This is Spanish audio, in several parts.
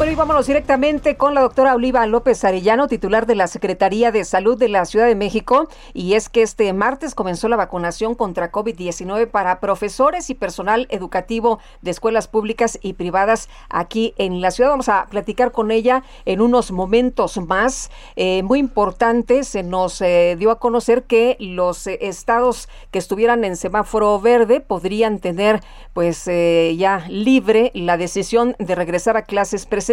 Bueno, y vámonos directamente con la doctora Oliva López Arellano, titular de la Secretaría de Salud de la Ciudad de México. Y es que este martes comenzó la vacunación contra COVID-19 para profesores y personal educativo de escuelas públicas y privadas aquí en la ciudad. Vamos a platicar con ella en unos momentos más. Eh, muy importante, se nos eh, dio a conocer que los eh, estados que estuvieran en semáforo verde podrían tener pues ya libre la decisión de regresar a clases presenciales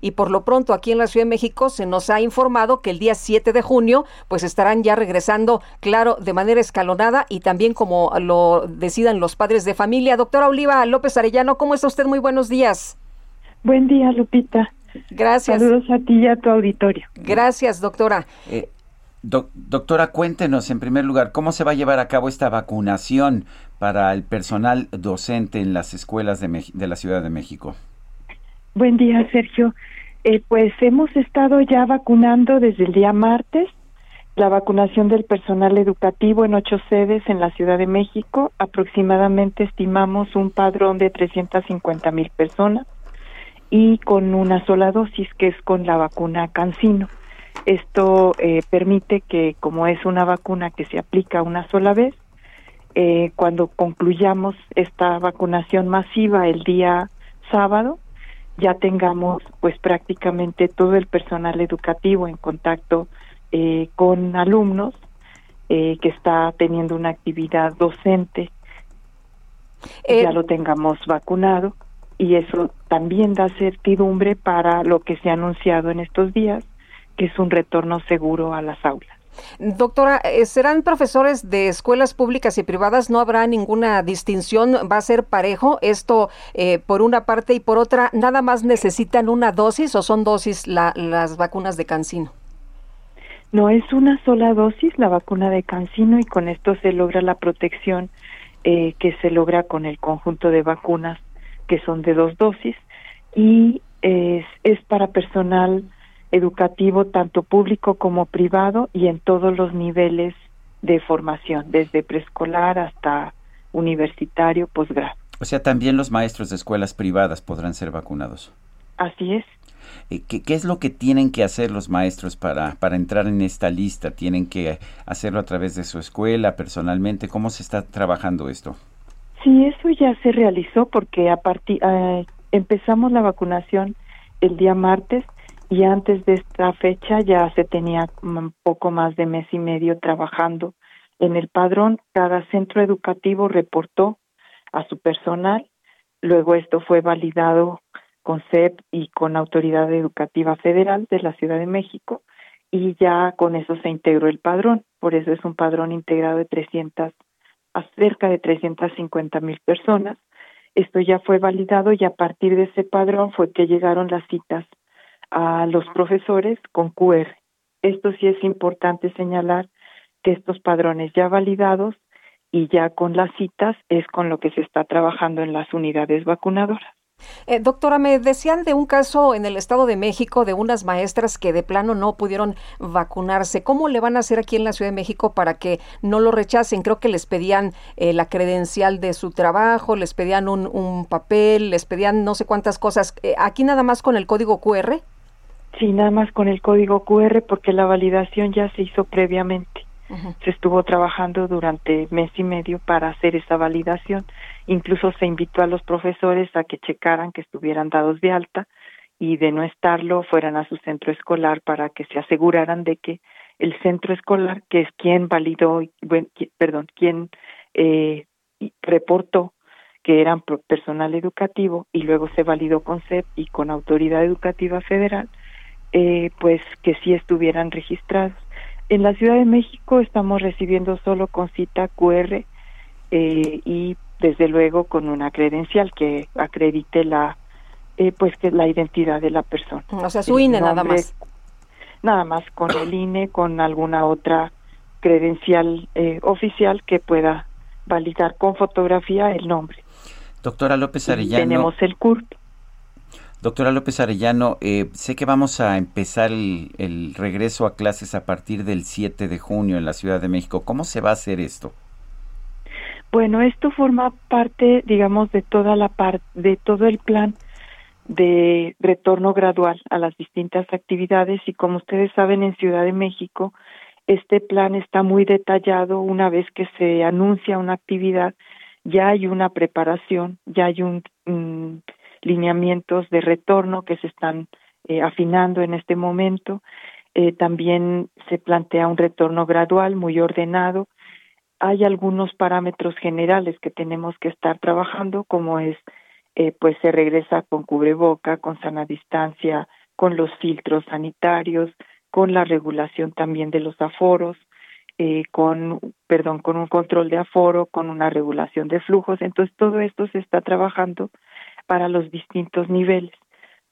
y por lo pronto aquí en la Ciudad de México se nos ha informado que el día 7 de junio pues estarán ya regresando, claro, de manera escalonada y también como lo decidan los padres de familia. Doctora Oliva López Arellano, ¿cómo está usted? Muy buenos días. Buen día, Lupita. Gracias. Saludos a ti y a tu auditorio. Gracias, doctora. Eh, doc- doctora, cuéntenos en primer lugar, ¿cómo se va a llevar a cabo esta vacunación para el personal docente en las escuelas de, de la Ciudad de México? Buen día, Sergio. Eh, pues hemos estado ya vacunando desde el día martes la vacunación del personal educativo en ocho sedes en la Ciudad de México. Aproximadamente estimamos un padrón de 350 mil personas y con una sola dosis, que es con la vacuna Cancino. Esto eh, permite que, como es una vacuna que se aplica una sola vez, eh, cuando concluyamos esta vacunación masiva el día sábado, ya tengamos pues prácticamente todo el personal educativo en contacto eh, con alumnos eh, que está teniendo una actividad docente, Eh, ya lo tengamos vacunado y eso también da certidumbre para lo que se ha anunciado en estos días, que es un retorno seguro a las aulas. Doctora, eh, ¿serán profesores de escuelas públicas y privadas? ¿No habrá ninguna distinción? ¿Va a ser parejo? Esto eh, por una parte y por otra, ¿nada más necesitan una dosis o son dosis la- las vacunas de Cancino? No es una sola dosis la vacuna de Cancino y con esto se logra la protección eh, que se logra con el conjunto de vacunas que son de dos dosis y es para personal educativo tanto público como privado y en todos los niveles de formación, desde preescolar hasta universitario, posgrado. O sea, también los maestros de escuelas privadas podrán ser vacunados. Así es. Eh, ¿Qué, qué es lo que tienen que hacer los maestros para, para entrar en esta lista? ¿Tienen que hacerlo a través de su escuela, personalmente? ¿Cómo se está trabajando esto? Sí, eso ya se realizó porque a partir eh, empezamos la vacunación el día martes y antes de esta fecha ya se tenía un poco más de mes y medio trabajando en el padrón. Cada centro educativo reportó a su personal. Luego esto fue validado con CEP y con Autoridad Educativa Federal de la Ciudad de México y ya con eso se integró el padrón. Por eso es un padrón integrado de 300 a cerca de 350 mil personas. Esto ya fue validado y a partir de ese padrón fue que llegaron las citas a los profesores con QR. Esto sí es importante señalar que estos padrones ya validados y ya con las citas es con lo que se está trabajando en las unidades vacunadoras. Eh, doctora, me decían de un caso en el Estado de México de unas maestras que de plano no pudieron vacunarse. ¿Cómo le van a hacer aquí en la Ciudad de México para que no lo rechacen? Creo que les pedían eh, la credencial de su trabajo, les pedían un, un papel, les pedían no sé cuántas cosas. Eh, ¿Aquí nada más con el código QR? Sí, nada más con el código QR porque la validación ya se hizo previamente. Se estuvo trabajando durante mes y medio para hacer esa validación. Incluso se invitó a los profesores a que checaran que estuvieran dados de alta y de no estarlo fueran a su centro escolar para que se aseguraran de que el centro escolar, que es quien validó, y- buen- qui- perdón, quien eh, reportó que eran personal educativo y luego se validó con CEP y con Autoridad Educativa Federal, eh, pues que sí estuvieran registrados. En la Ciudad de México estamos recibiendo solo con cita QR eh, y desde luego con una credencial que acredite la eh, pues que la identidad de la persona. O sea, su INE nada más. Nada más con el INE, con alguna otra credencial eh, oficial que pueda validar con fotografía el nombre. Doctora López Arellano. tenemos el CURP. Doctora López Arellano, eh, sé que vamos a empezar el, regreso a clases a partir del 7 de junio en la Ciudad de México. ¿Cómo se va a hacer esto? Bueno, esto forma parte, digamos, de toda la parte, de todo el plan de retorno gradual a las distintas actividades y como ustedes saben en Ciudad de México este plan está muy detallado una vez que se anuncia una actividad ya hay una preparación ya hay un lineamientos de retorno que se están eh, afinando en este momento. Eh, también se plantea un retorno gradual, muy ordenado. Hay algunos parámetros generales que tenemos que estar trabajando, como es, eh, pues se regresa con cubreboca, con sana distancia, con los filtros sanitarios, con la regulación también de los aforos, eh, con, perdón, con un control de aforo, con una regulación de flujos. Entonces, todo esto se está trabajando para los distintos niveles.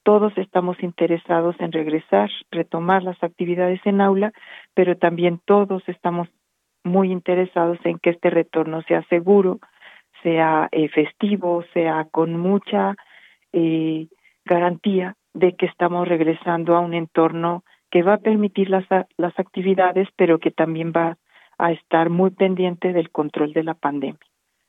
Todos estamos interesados en regresar, retomar las actividades en aula, pero también todos estamos muy interesados en que este retorno sea seguro, sea eh, festivo, sea con mucha eh, garantía de que estamos regresando a un entorno que va a permitir las, las actividades, pero que también va a estar muy pendiente del control de la pandemia.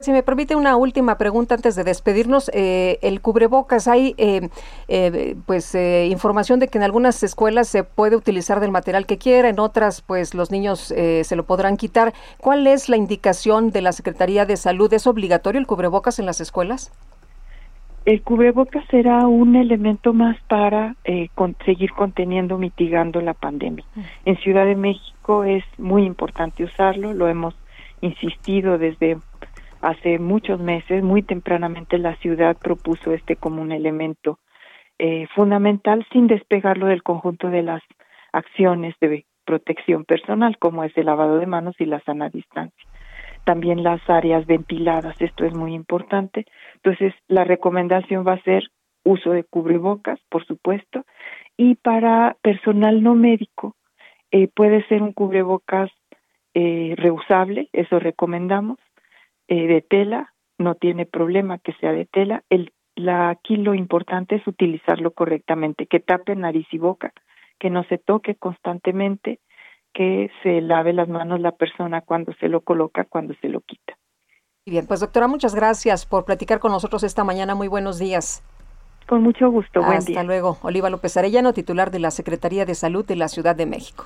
Si me permite una última pregunta antes de despedirnos, eh, el cubrebocas, hay eh, eh, pues información de que en algunas escuelas se puede utilizar del material que quiera, en otras pues los niños se lo podrán quitar. ¿Cuál es la indicación de la Secretaría de Salud? ¿Es obligatorio el cubrebocas en las escuelas? El cubrebocas será un elemento más para seguir conteniendo, mitigando la pandemia. Mm. En Ciudad de México es muy importante usarlo, lo hemos insistido desde hace muchos meses, muy tempranamente la ciudad propuso este como un elemento eh, fundamental sin despegarlo del conjunto de las acciones de protección personal, como es el lavado de manos y la sana distancia. También las áreas ventiladas, esto es muy importante. Entonces, la recomendación va a ser uso de cubrebocas, por supuesto, y para personal no médico eh, puede ser un cubrebocas eh, reusable, eso recomendamos, eh, de tela, no tiene problema que sea de tela. El, la, aquí lo importante es utilizarlo correctamente, que tape nariz y boca, que no se toque constantemente, que se lave las manos la persona cuando se lo coloca, cuando se lo quita. Bien, pues doctora, muchas gracias por platicar con nosotros esta mañana. Muy buenos días. Con mucho gusto. Buen Hasta luego. Oliva López Arellano, titular de la Secretaría de Salud de la Ciudad de México.